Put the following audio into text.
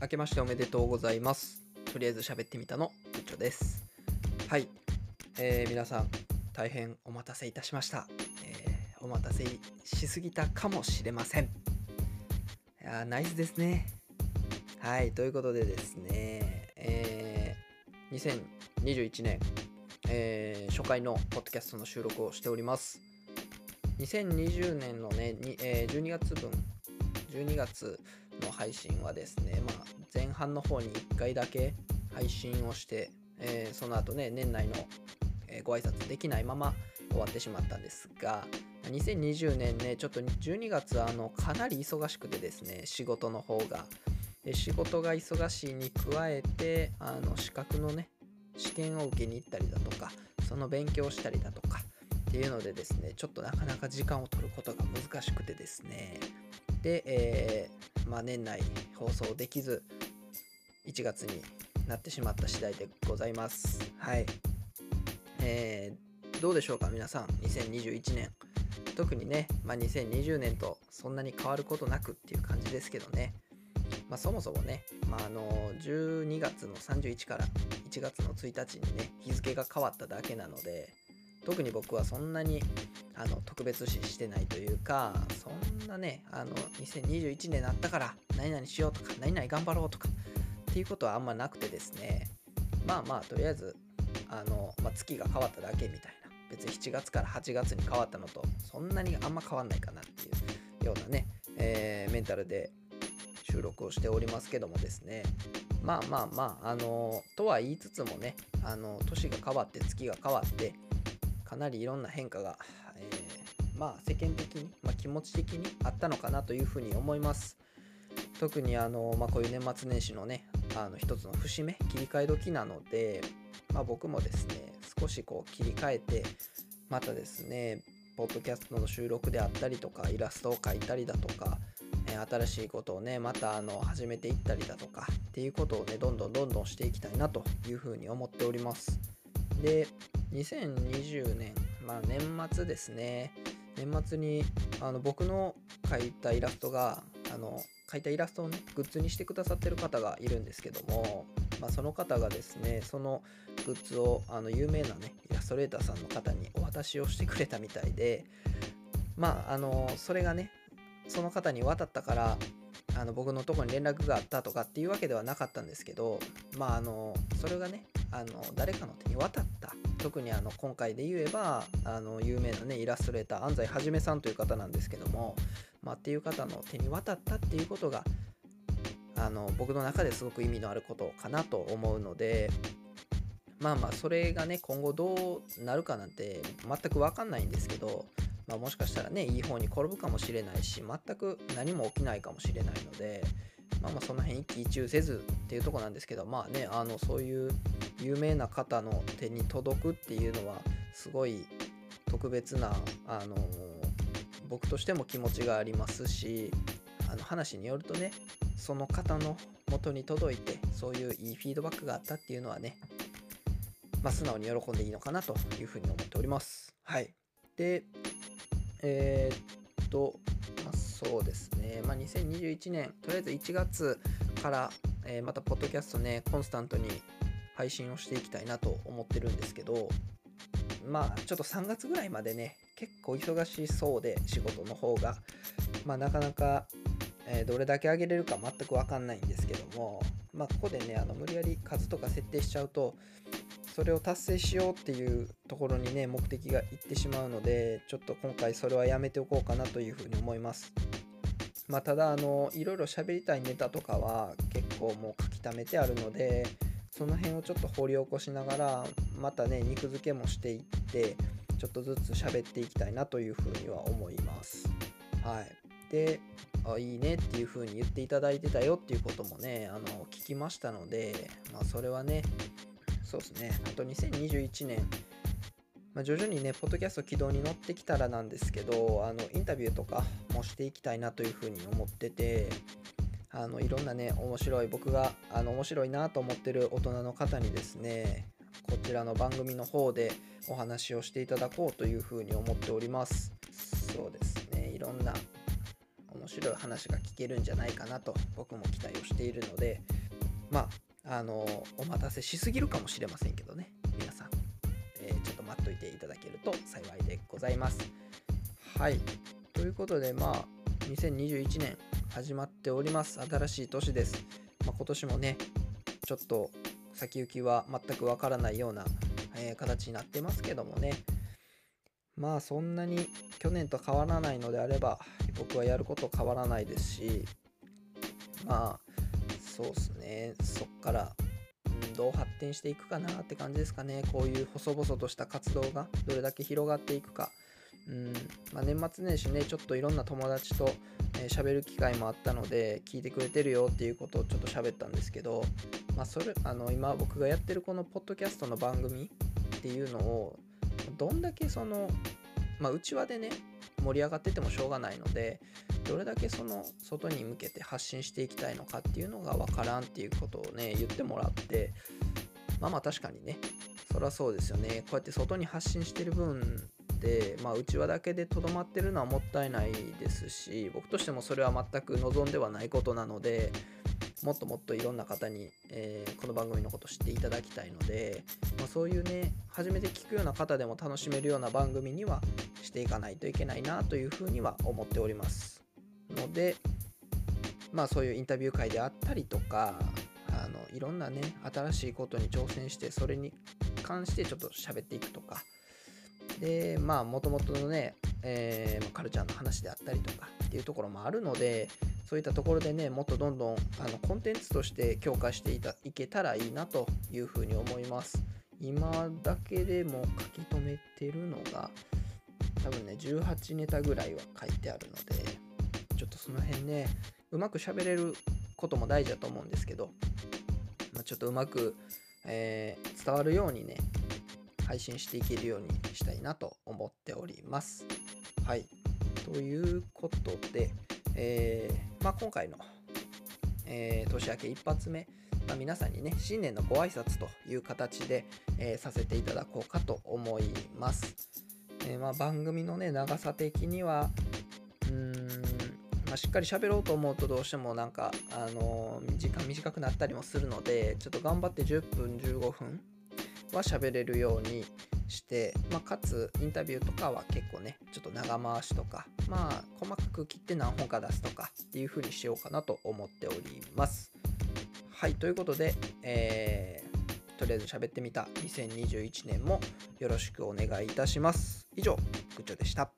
明けましておめでとうございます。とりあえず喋ってみたの、部長です。はい、えー皆さん、大変お待たせいたしました。えーお待たせしすぎたかもしれません。いやナイスですね。はい、ということでですね、えー2021年、えー初回のポッドキャストの収録をしております。2020年のね、にえー12月分、12月の配信はですね、まあ、前半の方に1回だけ配信をして、えーその後ね、年内の、ご挨拶できないまま終わってしまったんですが、2020年ね、ちょっと12月あのかなり忙しくてですね、仕事の方が。で仕事が忙しいに加えて、あの資格のね、試験を受けに行ったりだとか、その勉強したりだとか、っていうのでですね、ちょっとなかなか時間を取ることが難しくてですね、で、えーまあ、年内放送できず、1月になってしまった次第でございます。はい。えーどうでしょうか、皆さん、2021年。特にね、まあ、2020年とそんなに変わることなくっていう感じですけどね。まあ、そもそもね、まあ、あの12月の31から1月の1日にね、日付が変わっただけなので、特に僕はそんなにあの特別視してないというか、そんなね、あの2021年になったから何々しようとか、何々頑張ろうとかっていうことはあんまなくてですね、まあまあ、とりあえず、あのまあ、月が変わっただけみたいな、別に7月から8月に変わったのと、そんなにあんま変わんないかなっていうようなね、えーメンタルで収録をしておりますけどもですね、まあまあまあ、あのとは言いつつもね、あの年が変わって月が変わって、かなりいろんな変化が、まあ世間的に、まあ、気持ち的にあったのかなというふうに思います。特にあの、まあ、こういう年末年始のね、あの一つの節目、切り替え時なので、まあ、僕もですね、少しこう切り替えて、またですね、ポッドキャストの収録であったりとか、イラストを描いたりだとか、えー新しいことをね、またあの始めていったりだとかっていうことをね、どんどんどんどんしていきたいなというふうに思っております。で、2020年、まあ年末ですね、年末にあの僕の描いたイラストが、あの描いたイラストをね、グッズにしてくださってる方がいるんですけども、まあ、その方がですね、そのグッズをあの有名なね、イラストレーターさんの方にお渡しをしてくれたみたいで、まあ、あの、それがね、その方に渡ったから、あの僕のとこに連絡があったとかっていうわけではなかったんですけど、まあ、あの、それがね、あの誰かの手に渡った。特にあの今回で言えばあの有名なねイラストレーター安西はじめさんという方なんですけども、まあ、っていう方の手に渡ったっていうことがあの僕の中ですごく意味のあることかなと思うのでまあまあそれがね今後どうなるかなんて全く分かんないんですけど、まあ、もしかしたらねいい方に転ぶかもしれないし全く何も起きないかもしれないのでまあまあその辺一喜一憂せずっていうとこなんですけどまあねあのそういう有名な方の手に届くっていうのはすごい特別なあの僕としても気持ちがありますしあの話によるとねその方の元に届いてそういういいフィードバックがあったっていうのはねまあ素直に喜んでいいのかなというふうに思っております。はい。でえーっとそうですね。まあ2021年とりあえず1月から、えーまたポッドキャストねコンスタントに配信をしていきたいなと思ってるんですけどまあちょっと3月ぐらいまでね結構忙しそうで仕事の方が。まあなかなか、えーどれだけ上げれるか全く分かんないんですけどもまあここでねあの無理やり数とか設定しちゃうとそれを達成しようっていうところにね目的がいってしまうのでちょっと今回それはやめておこうかなというふうに思います。まあただあのいろいろ喋りたいネタとかは結構もう書き溜めてあるのでその辺をちょっと掘り起こしながらまたね肉付けもしていってちょっとずつ喋っていきたいなというふうには思います。はい。であいいねっていう風に言っていただいてたよっていうこともねあの聞きましたのでまあそれはねそうですね。あと2021年。まあ、徐々にね、ポッドキャスト軌道に乗ってきたらなんですけど、あのインタビューとかもしていきたいなというふうに思ってて、あのいろんなね、面白い、僕があの面白いなと思ってる大人の方にですね、こちらの番組の方でお話をしていただこうというふうに思っております。そうですね、いろんな面白い話が聞けるんじゃないかなと僕も期待をしているのでまああのお待たせしすぎるかもしれませんけどね。皆さん、えー、ちょっと待っといていただけると幸いでございます。はい。ということでまあ2021年始まっております。新しい年です、まあ、今年もねちょっと先行きは全くわからないような、えー、形になってますけどもね。まあそんなに去年と変わらないのであれば僕はやること変わらないですしまあそうっすね。そっから、どう発展していくかなって感じですかね。こういう細々とした活動がどれだけ広がっていくか。うんまあ、年末年始ねちょっといろんな友達と喋、えー、る機会もあったので聞いてくれてるよっていうことをちょっと喋ったんですけど、まあ、それあの今僕がやってるこのポッドキャストの番組っていうのをどんだけその、まあ、内輪でね盛り上がっててもしょうがないのでどれだけその外に向けて発信していきたいのかっていうのが分からんっていうことをね言ってもらってまあまあ確かにねそりゃそうですよね。こうやって外に発信してる分で、まあ、内輪だけでとどまってるのはもったいないですし僕としてもそれは全く望んではないことなのでもっともっといろんな方に、えー、この番組のこと知っていただきたいので、まあ、そういうね初めて聞くような方でも楽しめるような番組にはしていかないといけないなというふうには思っております。のでまあそういうインタビュー会であったりとかあのいろんなね新しいことに挑戦してそれに関してちょっと喋っていくとか。でまあもともとのね、えー、カルチャーの話であったりとかっていうところもあるのでそういったところでねもっとどんどんあのコンテンツとして強化していたいけたらいいなというふうに思います今だけでも書き留めてるのが多分ね18ネタぐらいは書いてあるのでちょっとその辺ねうまく喋れることも大事だと思うんですけど、まあ、ちょっとうまく、えー、伝わるようにね配信していけるようにしたいなと思っております。はい。ということで、えー、まあ、今回の、えー、年明け一発目、まあ、皆さんにね、新年のご挨拶という形で、えー、させていただこうかと思います。えまあ、番組のね、長さ的には、うん、まあ、しっかり喋ろうと思うとどうしてもなんか、あの時間短くなったりもするので、ちょっと頑張って10分、15分は喋れるようにして、まあ、かつインタビューとかは結構ねちょっと長回しとかまあ細かく切って何本か出すとかっていう風にしようかなと思っております。はいということで、えー、とりあえず喋ってみた2021年もよろしくお願いいたします。以上グッチョでした。